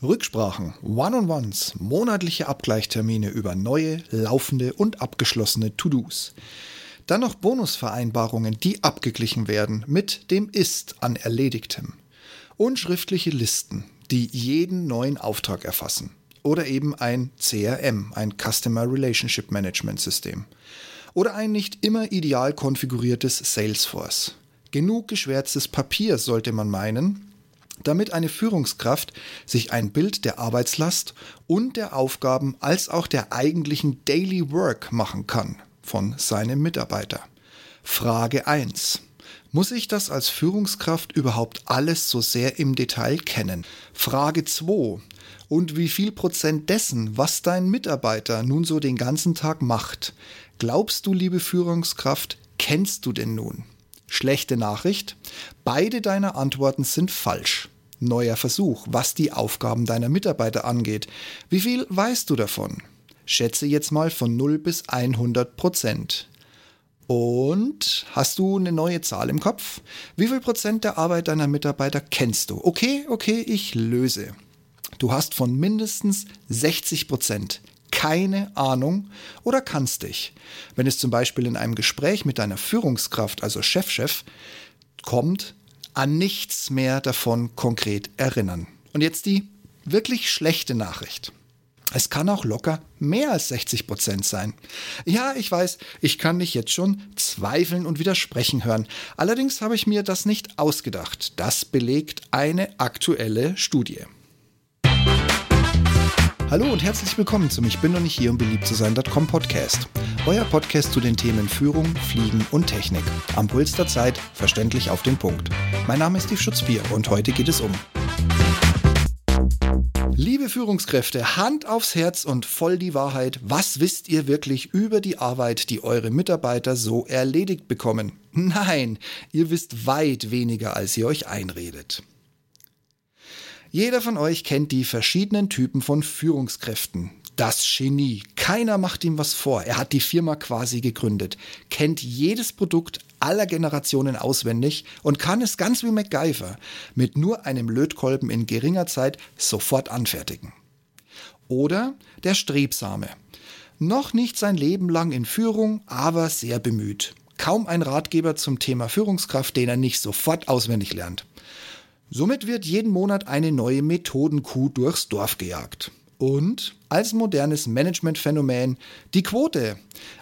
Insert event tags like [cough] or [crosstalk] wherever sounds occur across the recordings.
Rücksprachen, One-on-Ones, monatliche Abgleichtermine über neue, laufende und abgeschlossene To-Dos. Dann noch Bonusvereinbarungen, die abgeglichen werden mit dem Ist an Erledigtem. Und schriftliche Listen, die jeden neuen Auftrag erfassen. Oder eben ein CRM, ein Customer Relationship Management System. Oder ein nicht immer ideal konfiguriertes Salesforce. Genug geschwärztes Papier sollte man meinen, damit eine Führungskraft sich ein Bild der Arbeitslast und der Aufgaben als auch der eigentlichen Daily Work machen kann von seinem Mitarbeiter. Frage 1. Muss ich das als Führungskraft überhaupt alles so sehr im Detail kennen? Frage 2. Und wie viel Prozent dessen, was dein Mitarbeiter nun so den ganzen Tag macht, glaubst du, liebe Führungskraft, kennst du denn nun? Schlechte Nachricht, beide deiner Antworten sind falsch. Neuer Versuch, was die Aufgaben deiner Mitarbeiter angeht. Wie viel weißt du davon? Schätze jetzt mal von 0 bis 100 Prozent. Und hast du eine neue Zahl im Kopf? Wie viel Prozent der Arbeit deiner Mitarbeiter kennst du? Okay, okay, ich löse. Du hast von mindestens 60 Prozent keine Ahnung oder kannst dich, wenn es zum Beispiel in einem Gespräch mit deiner Führungskraft, also Chefchef, -Chef, kommt, an nichts mehr davon konkret erinnern. Und jetzt die wirklich schlechte Nachricht. Es kann auch locker mehr als 60 Prozent sein. Ja, ich weiß, ich kann dich jetzt schon zweifeln und widersprechen hören. Allerdings habe ich mir das nicht ausgedacht. Das belegt eine aktuelle Studie. Hallo und herzlich willkommen zum Ich bin noch nicht hier, um beliebt zu sein.com Podcast. Euer Podcast zu den Themen Führung, Fliegen und Technik. Am Puls der Zeit, verständlich auf den Punkt. Mein Name ist Steve Schutzbier und heute geht es um. Liebe Führungskräfte, Hand aufs Herz und voll die Wahrheit. Was wisst ihr wirklich über die Arbeit, die eure Mitarbeiter so erledigt bekommen? Nein, ihr wisst weit weniger, als ihr euch einredet. Jeder von euch kennt die verschiedenen Typen von Führungskräften. Das Genie. Keiner macht ihm was vor. Er hat die Firma quasi gegründet, kennt jedes Produkt aller Generationen auswendig und kann es ganz wie MacGyver mit nur einem Lötkolben in geringer Zeit sofort anfertigen. Oder der Strebsame. Noch nicht sein Leben lang in Führung, aber sehr bemüht. Kaum ein Ratgeber zum Thema Führungskraft, den er nicht sofort auswendig lernt. Somit wird jeden Monat eine neue Methodenkuh durchs Dorf gejagt. Und als modernes Managementphänomen die Quote.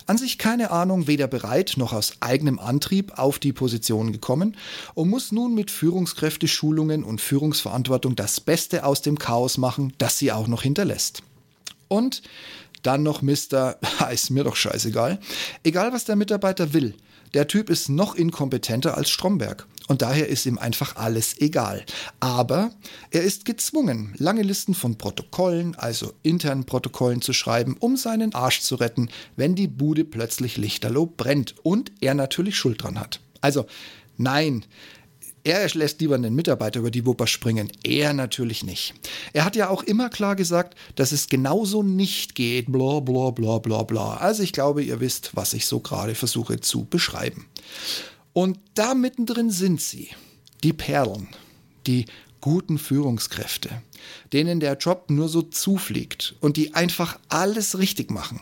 An sich keine Ahnung, weder bereit noch aus eigenem Antrieb auf die Position gekommen und muss nun mit Führungskräfteschulungen und Führungsverantwortung das Beste aus dem Chaos machen, das sie auch noch hinterlässt. Und dann noch Mr. [laughs] ist mir doch scheißegal. Egal was der Mitarbeiter will, der Typ ist noch inkompetenter als Stromberg. Und daher ist ihm einfach alles egal. Aber er ist gezwungen, lange Listen von Protokollen, also internen Protokollen zu schreiben, um seinen Arsch zu retten, wenn die Bude plötzlich lichterloh brennt und er natürlich Schuld dran hat. Also, nein, er lässt lieber einen Mitarbeiter über die Wupper springen. Er natürlich nicht. Er hat ja auch immer klar gesagt, dass es genauso nicht geht. Bla bla bla bla bla. Also ich glaube, ihr wisst, was ich so gerade versuche zu beschreiben. Und da mittendrin sind sie, die Perlen, die guten Führungskräfte, denen der Job nur so zufliegt und die einfach alles richtig machen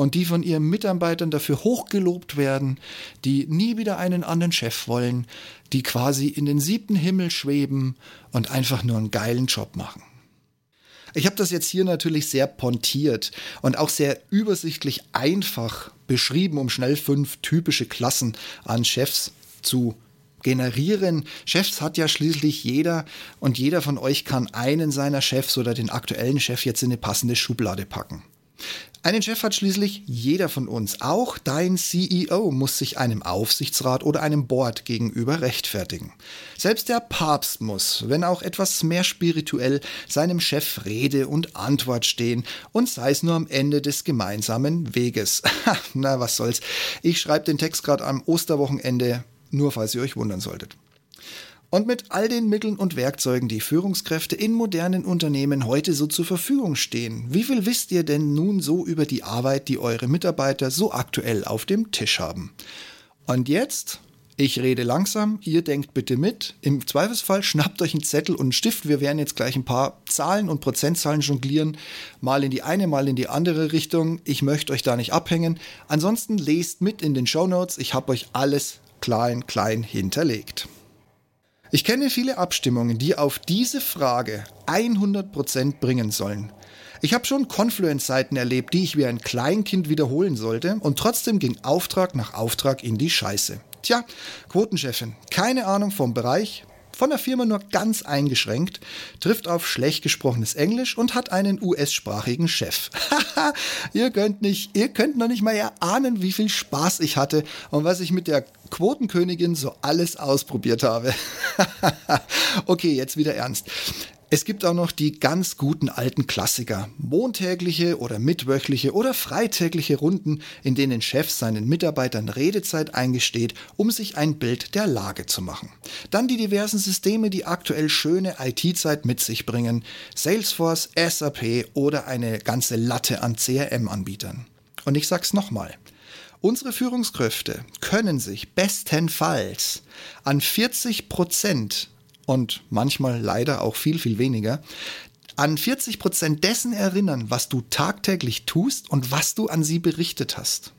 und die von ihren Mitarbeitern dafür hochgelobt werden, die nie wieder einen anderen Chef wollen, die quasi in den siebten Himmel schweben und einfach nur einen geilen Job machen. Ich habe das jetzt hier natürlich sehr pontiert und auch sehr übersichtlich einfach beschrieben, um schnell fünf typische Klassen an Chefs zu generieren. Chefs hat ja schließlich jeder und jeder von euch kann einen seiner Chefs oder den aktuellen Chef jetzt in eine passende Schublade packen. Einen Chef hat schließlich jeder von uns. Auch dein CEO muss sich einem Aufsichtsrat oder einem Board gegenüber rechtfertigen. Selbst der Papst muss, wenn auch etwas mehr spirituell, seinem Chef Rede und Antwort stehen und sei es nur am Ende des gemeinsamen Weges. Na, was soll's. Ich schreibe den Text gerade am Osterwochenende, nur falls ihr euch wundern solltet. Und mit all den Mitteln und Werkzeugen, die Führungskräfte in modernen Unternehmen heute so zur Verfügung stehen, wie viel wisst ihr denn nun so über die Arbeit, die eure Mitarbeiter so aktuell auf dem Tisch haben? Und jetzt Ich rede langsam, ihr denkt bitte mit. Im Zweifelsfall schnappt euch einen Zettel und einen Stift. Wir werden jetzt gleich ein paar Zahlen und Prozentzahlen jonglieren. Mal in die eine, mal in die andere Richtung. Ich möchte euch da nicht abhängen. Ansonsten lest mit in den Show Notes. Ich habe euch alles klein, klein hinterlegt. Ich kenne viele Abstimmungen, die auf diese Frage 100% bringen sollen. Ich habe schon Confluence-Seiten erlebt, die ich wie ein Kleinkind wiederholen sollte und trotzdem ging Auftrag nach Auftrag in die Scheiße. Tja, Quotenchefin, keine Ahnung vom Bereich, von der Firma nur ganz eingeschränkt, trifft auf schlecht gesprochenes Englisch und hat einen US-sprachigen Chef. Haha, [laughs] ihr könnt nicht, ihr könnt noch nicht mal erahnen, wie viel Spaß ich hatte und was ich mit der Quotenkönigin so alles ausprobiert habe. [laughs] okay, jetzt wieder ernst. Es gibt auch noch die ganz guten alten Klassiker. Montägliche oder mittwöchliche oder freitägliche Runden, in denen Chef seinen Mitarbeitern Redezeit eingesteht, um sich ein Bild der Lage zu machen. Dann die diversen Systeme, die aktuell schöne IT-Zeit mit sich bringen. Salesforce, SAP oder eine ganze Latte an CRM-Anbietern. Und ich sag's nochmal. Unsere Führungskräfte können sich bestenfalls an 40 Prozent und manchmal leider auch viel, viel weniger, an 40 Prozent dessen erinnern, was du tagtäglich tust und was du an sie berichtet hast.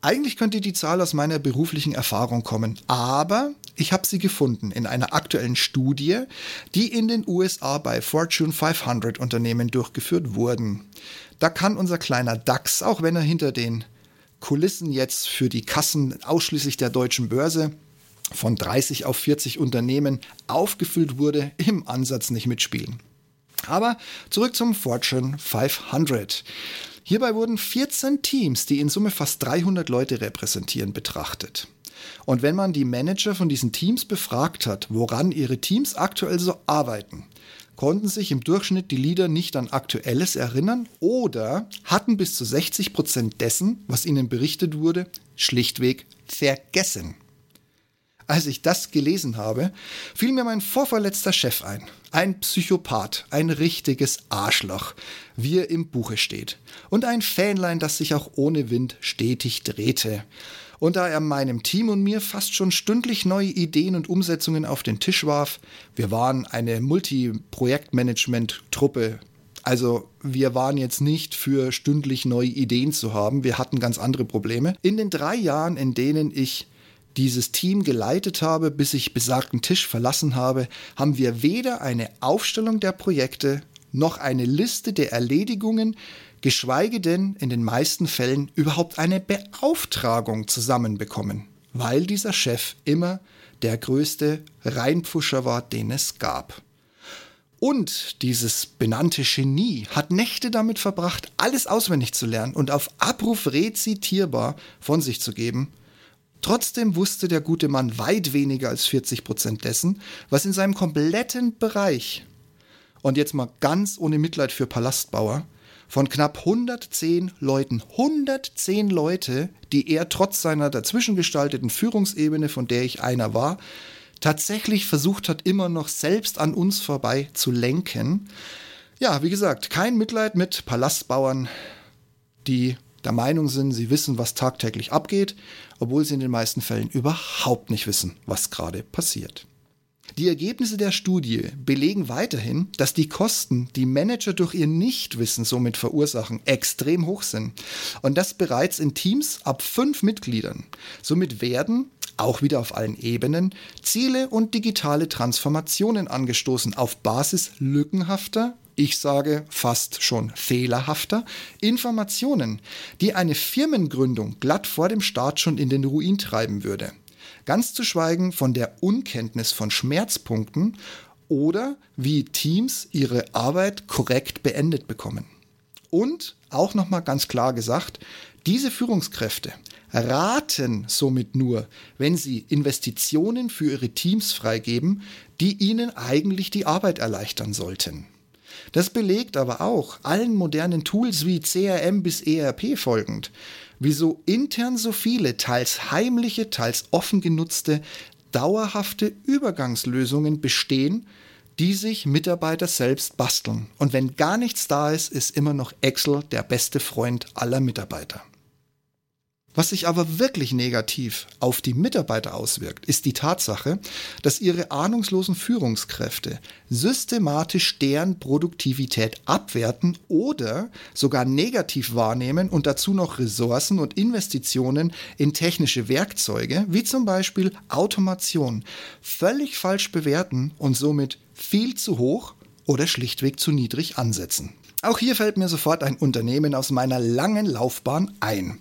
Eigentlich könnte die Zahl aus meiner beruflichen Erfahrung kommen, aber ich habe sie gefunden in einer aktuellen Studie, die in den USA bei Fortune 500 Unternehmen durchgeführt wurden. Da kann unser kleiner DAX, auch wenn er hinter den Kulissen jetzt für die Kassen ausschließlich der deutschen Börse von 30 auf 40 Unternehmen aufgefüllt wurde, im Ansatz nicht mitspielen. Aber zurück zum Fortune 500. Hierbei wurden 14 Teams, die in Summe fast 300 Leute repräsentieren, betrachtet. Und wenn man die Manager von diesen Teams befragt hat, woran ihre Teams aktuell so arbeiten, konnten sich im Durchschnitt die Leader nicht an Aktuelles erinnern oder hatten bis zu 60 Prozent dessen, was ihnen berichtet wurde, schlichtweg vergessen. Als ich das gelesen habe, fiel mir mein vorverletzter Chef ein. Ein Psychopath, ein richtiges Arschloch, wie er im Buche steht. Und ein Fähnlein, das sich auch ohne Wind stetig drehte. Und da er meinem Team und mir fast schon stündlich neue Ideen und Umsetzungen auf den Tisch warf, wir waren eine Multi-Projektmanagement-Truppe, also wir waren jetzt nicht für stündlich neue Ideen zu haben, wir hatten ganz andere Probleme. In den drei Jahren, in denen ich dieses Team geleitet habe, bis ich besagten Tisch verlassen habe, haben wir weder eine Aufstellung der Projekte noch eine Liste der Erledigungen, geschweige denn in den meisten Fällen überhaupt eine Beauftragung zusammenbekommen, weil dieser Chef immer der größte Reinpfuscher war, den es gab. Und dieses benannte Genie hat Nächte damit verbracht, alles auswendig zu lernen und auf Abruf rezitierbar von sich zu geben, Trotzdem wusste der gute Mann weit weniger als 40 Prozent dessen, was in seinem kompletten Bereich, und jetzt mal ganz ohne Mitleid für Palastbauer, von knapp 110 Leuten, 110 Leute, die er trotz seiner dazwischen gestalteten Führungsebene, von der ich einer war, tatsächlich versucht hat, immer noch selbst an uns vorbei zu lenken. Ja, wie gesagt, kein Mitleid mit Palastbauern, die der Meinung sind, sie wissen, was tagtäglich abgeht, obwohl sie in den meisten Fällen überhaupt nicht wissen, was gerade passiert. Die Ergebnisse der Studie belegen weiterhin, dass die Kosten, die Manager durch ihr Nichtwissen somit verursachen, extrem hoch sind. Und das bereits in Teams ab fünf Mitgliedern. Somit werden, auch wieder auf allen Ebenen, Ziele und digitale Transformationen angestoßen auf Basis lückenhafter, ich sage fast schon fehlerhafter, Informationen, die eine Firmengründung glatt vor dem Start schon in den Ruin treiben würde. Ganz zu schweigen von der Unkenntnis von Schmerzpunkten oder wie Teams ihre Arbeit korrekt beendet bekommen. Und auch nochmal ganz klar gesagt, diese Führungskräfte raten somit nur, wenn sie Investitionen für ihre Teams freigeben, die ihnen eigentlich die Arbeit erleichtern sollten. Das belegt aber auch allen modernen Tools wie CRM bis ERP folgend, wieso intern so viele teils heimliche, teils offen genutzte, dauerhafte Übergangslösungen bestehen, die sich Mitarbeiter selbst basteln. Und wenn gar nichts da ist, ist immer noch Excel der beste Freund aller Mitarbeiter. Was sich aber wirklich negativ auf die Mitarbeiter auswirkt, ist die Tatsache, dass ihre ahnungslosen Führungskräfte systematisch deren Produktivität abwerten oder sogar negativ wahrnehmen und dazu noch Ressourcen und Investitionen in technische Werkzeuge, wie zum Beispiel Automation, völlig falsch bewerten und somit viel zu hoch oder schlichtweg zu niedrig ansetzen. Auch hier fällt mir sofort ein Unternehmen aus meiner langen Laufbahn ein.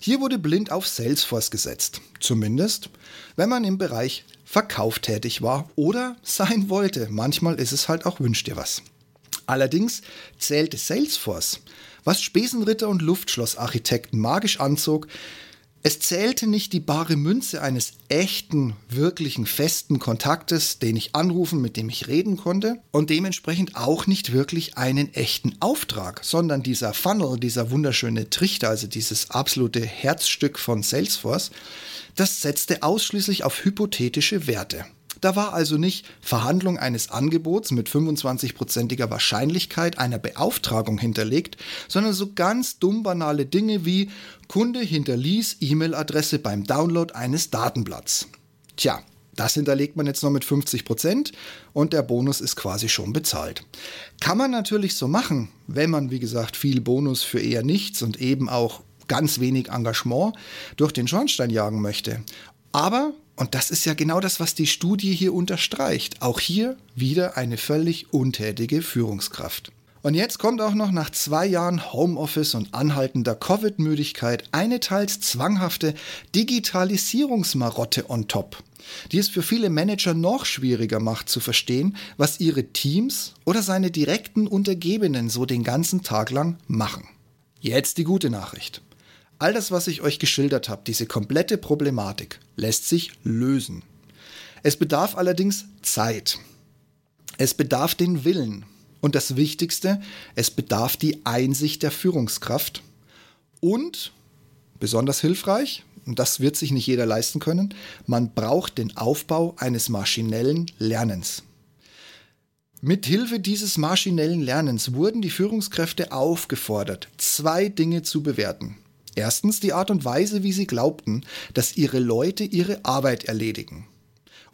Hier wurde blind auf Salesforce gesetzt. Zumindest, wenn man im Bereich Verkauf tätig war oder sein wollte. Manchmal ist es halt auch wünscht dir was. Allerdings zählte Salesforce, was Spesenritter und Luftschlossarchitekten magisch anzog, es zählte nicht die bare Münze eines echten, wirklichen, festen Kontaktes, den ich anrufen, mit dem ich reden konnte und dementsprechend auch nicht wirklich einen echten Auftrag, sondern dieser Funnel, dieser wunderschöne Trichter, also dieses absolute Herzstück von Salesforce, das setzte ausschließlich auf hypothetische Werte. Da war also nicht Verhandlung eines Angebots mit 25-prozentiger Wahrscheinlichkeit einer Beauftragung hinterlegt, sondern so ganz dumm banale Dinge wie Kunde hinterließ E-Mail-Adresse beim Download eines Datenblatts. Tja, das hinterlegt man jetzt noch mit 50 Prozent und der Bonus ist quasi schon bezahlt. Kann man natürlich so machen, wenn man, wie gesagt, viel Bonus für eher nichts und eben auch ganz wenig Engagement durch den Schornstein jagen möchte. Aber und das ist ja genau das, was die Studie hier unterstreicht. Auch hier wieder eine völlig untätige Führungskraft. Und jetzt kommt auch noch nach zwei Jahren Homeoffice und anhaltender Covid-Müdigkeit eine teils zwanghafte Digitalisierungsmarotte on top, die es für viele Manager noch schwieriger macht zu verstehen, was ihre Teams oder seine direkten Untergebenen so den ganzen Tag lang machen. Jetzt die gute Nachricht. All das, was ich euch geschildert habe, diese komplette Problematik, lässt sich lösen. Es bedarf allerdings Zeit. Es bedarf den Willen. Und das Wichtigste, es bedarf die Einsicht der Führungskraft. Und, besonders hilfreich, und das wird sich nicht jeder leisten können, man braucht den Aufbau eines maschinellen Lernens. Mithilfe dieses maschinellen Lernens wurden die Führungskräfte aufgefordert, zwei Dinge zu bewerten. Erstens die Art und Weise, wie sie glaubten, dass ihre Leute ihre Arbeit erledigen.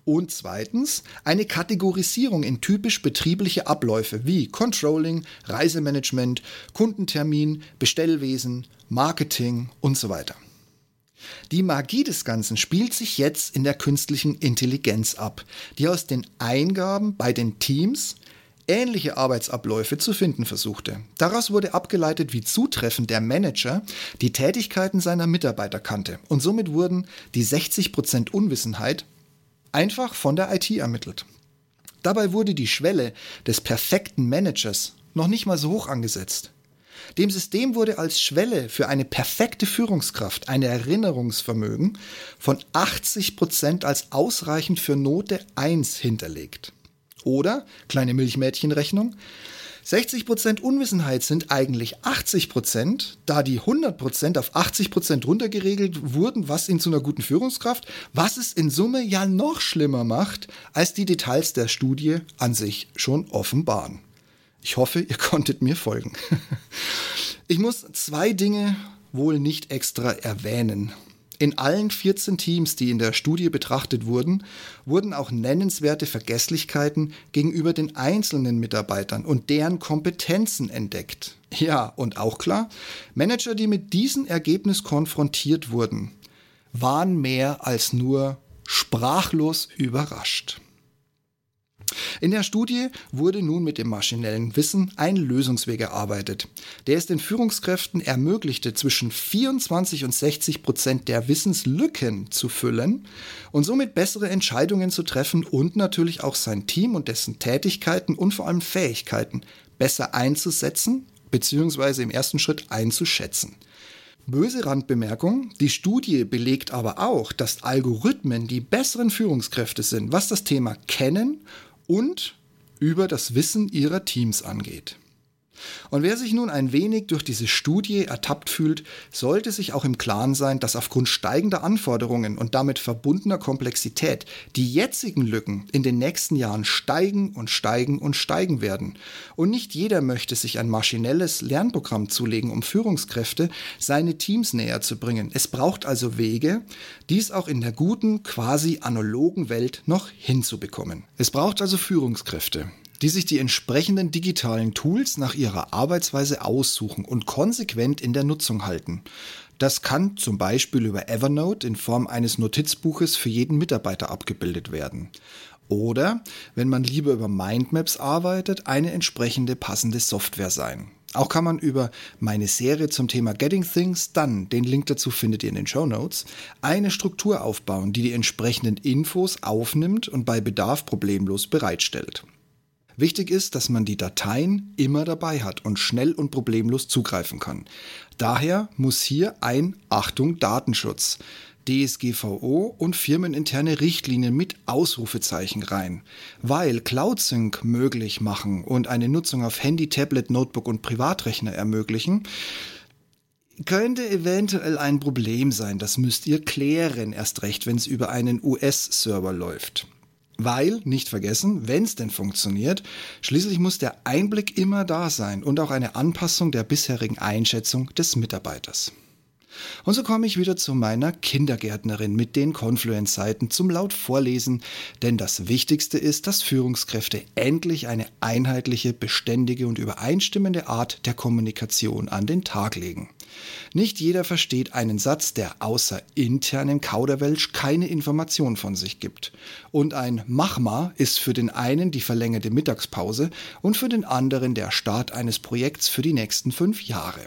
Und zweitens eine Kategorisierung in typisch betriebliche Abläufe wie Controlling, Reisemanagement, Kundentermin, Bestellwesen, Marketing und so weiter. Die Magie des Ganzen spielt sich jetzt in der künstlichen Intelligenz ab, die aus den Eingaben bei den Teams ähnliche Arbeitsabläufe zu finden versuchte. Daraus wurde abgeleitet, wie zutreffend der Manager die Tätigkeiten seiner Mitarbeiter kannte und somit wurden die 60% Unwissenheit einfach von der IT ermittelt. Dabei wurde die Schwelle des perfekten Managers noch nicht mal so hoch angesetzt. Dem System wurde als Schwelle für eine perfekte Führungskraft ein Erinnerungsvermögen von 80% als ausreichend für Note 1 hinterlegt. Oder, kleine Milchmädchenrechnung, 60% Unwissenheit sind eigentlich 80%, da die 100% auf 80% runtergeregelt wurden, was ihn zu einer guten Führungskraft, was es in Summe ja noch schlimmer macht, als die Details der Studie an sich schon offenbaren. Ich hoffe, ihr [laughs] konntet mir folgen. Ich muss zwei Dinge wohl nicht extra erwähnen. In allen 14 Teams, die in der Studie betrachtet wurden, wurden auch nennenswerte Vergesslichkeiten gegenüber den einzelnen Mitarbeitern und deren Kompetenzen entdeckt. Ja, und auch klar, Manager, die mit diesem Ergebnis konfrontiert wurden, waren mehr als nur sprachlos überrascht. In der Studie wurde nun mit dem maschinellen Wissen ein Lösungsweg erarbeitet, der es den Führungskräften ermöglichte, zwischen 24 und 60 Prozent der Wissenslücken zu füllen und somit bessere Entscheidungen zu treffen und natürlich auch sein Team und dessen Tätigkeiten und vor allem Fähigkeiten besser einzusetzen bzw. im ersten Schritt einzuschätzen. Böse Randbemerkung, die Studie belegt aber auch, dass Algorithmen die besseren Führungskräfte sind, was das Thema Kennen und über das Wissen ihrer Teams angeht. Und wer sich nun ein wenig durch diese Studie ertappt fühlt, sollte sich auch im Klaren sein, dass aufgrund steigender Anforderungen und damit verbundener Komplexität die jetzigen Lücken in den nächsten Jahren steigen und steigen und steigen werden. Und nicht jeder möchte sich ein maschinelles Lernprogramm zulegen, um Führungskräfte seine Teams näher zu bringen. Es braucht also Wege, dies auch in der guten, quasi analogen Welt noch hinzubekommen. Es braucht also Führungskräfte, die sich die entsprechenden digitalen Tools nach ihrer Arbeitsweise aussuchen und konsequent in der Nutzung halten. Das kann zum Beispiel über Evernote in Form eines Notizbuches für jeden Mitarbeiter abgebildet werden. Oder, wenn man lieber über Mindmaps arbeitet, eine entsprechende passende Software sein. Auch kann man über meine Serie zum Thema Getting Things Done, den Link dazu findet ihr in den Show Notes, eine Struktur aufbauen, die die entsprechenden Infos aufnimmt und bei Bedarf problemlos bereitstellt. Wichtig ist, dass man die Dateien immer dabei hat und schnell und problemlos zugreifen kann. Daher muss hier ein Achtung Datenschutz. DSGVO und firmeninterne Richtlinien mit Ausrufezeichen rein, weil Cloud Sync möglich machen und eine Nutzung auf Handy, Tablet, Notebook und Privatrechner ermöglichen, könnte eventuell ein Problem sein. Das müsst ihr klären, erst recht, wenn es über einen US-Server läuft. Weil, nicht vergessen, wenn es denn funktioniert, schließlich muss der Einblick immer da sein und auch eine Anpassung der bisherigen Einschätzung des Mitarbeiters. Und so komme ich wieder zu meiner Kindergärtnerin mit den Confluence-Seiten zum laut Vorlesen, denn das Wichtigste ist, dass Führungskräfte endlich eine einheitliche, beständige und übereinstimmende Art der Kommunikation an den Tag legen. Nicht jeder versteht einen Satz, der außer internem Kauderwelsch keine Information von sich gibt. Und ein Machma ist für den einen die verlängerte Mittagspause und für den anderen der Start eines Projekts für die nächsten fünf Jahre.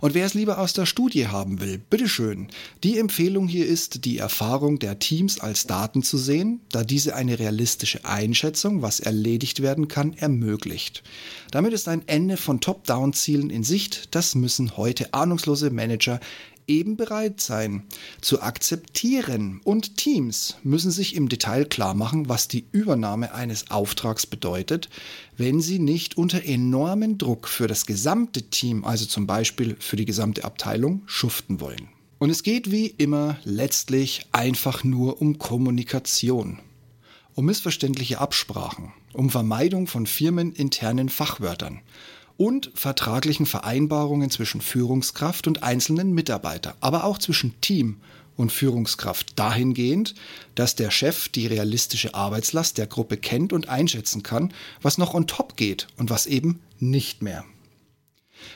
Und wer es lieber aus der Studie haben will, bitteschön. Die Empfehlung hier ist, die Erfahrung der Teams als Daten zu sehen, da diese eine realistische Einschätzung, was erledigt werden kann, ermöglicht. Damit ist ein Ende von Top-Down-Zielen in Sicht. Das müssen heute ahnungslose Manager eben bereit sein zu akzeptieren. Und Teams müssen sich im Detail klar machen, was die Übernahme eines Auftrags bedeutet, wenn sie nicht unter enormen Druck für das gesamte Team, also zum Beispiel für die gesamte Abteilung, schuften wollen. Und es geht wie immer letztlich einfach nur um Kommunikation, um missverständliche Absprachen, um Vermeidung von firmeninternen Fachwörtern und vertraglichen Vereinbarungen zwischen Führungskraft und einzelnen Mitarbeiter, aber auch zwischen Team und Führungskraft dahingehend, dass der Chef die realistische Arbeitslast der Gruppe kennt und einschätzen kann, was noch on top geht und was eben nicht mehr.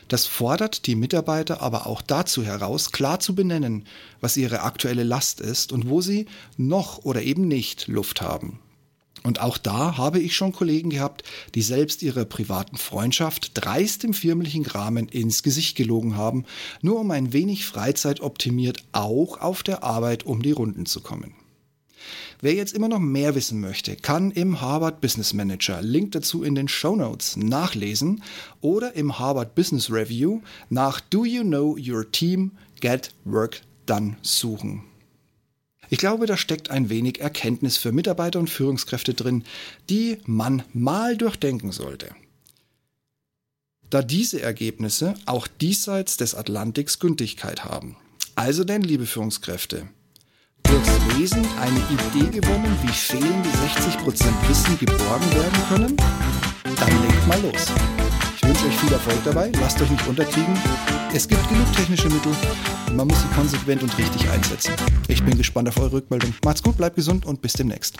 Das fordert die Mitarbeiter aber auch dazu heraus, klar zu benennen, was ihre aktuelle Last ist und wo sie noch oder eben nicht Luft haben. Und auch da habe ich schon Kollegen gehabt, die selbst ihrer privaten Freundschaft dreist im firmlichen Rahmen ins Gesicht gelogen haben, nur um ein wenig Freizeit optimiert auch auf der Arbeit um die Runden zu kommen. Wer jetzt immer noch mehr wissen möchte, kann im Harvard Business Manager, Link dazu in den Show Notes, nachlesen oder im Harvard Business Review nach Do You Know Your Team Get Work Done suchen. Ich glaube, da steckt ein wenig Erkenntnis für Mitarbeiter und Führungskräfte drin, die man mal durchdenken sollte. Da diese Ergebnisse auch diesseits des Atlantiks Gültigkeit haben. Also denn, liebe Führungskräfte, durchs Lesen eine Idee gewonnen, wie fehlende 60% Wissen geborgen werden können? Dann legt mal los. Ich wünsche euch viel Erfolg dabei, lasst euch nicht unterkriegen. Es gibt genug technische Mittel, man muss sie konsequent und richtig einsetzen. Ich bin gespannt auf eure Rückmeldung. Macht's gut, bleibt gesund und bis demnächst.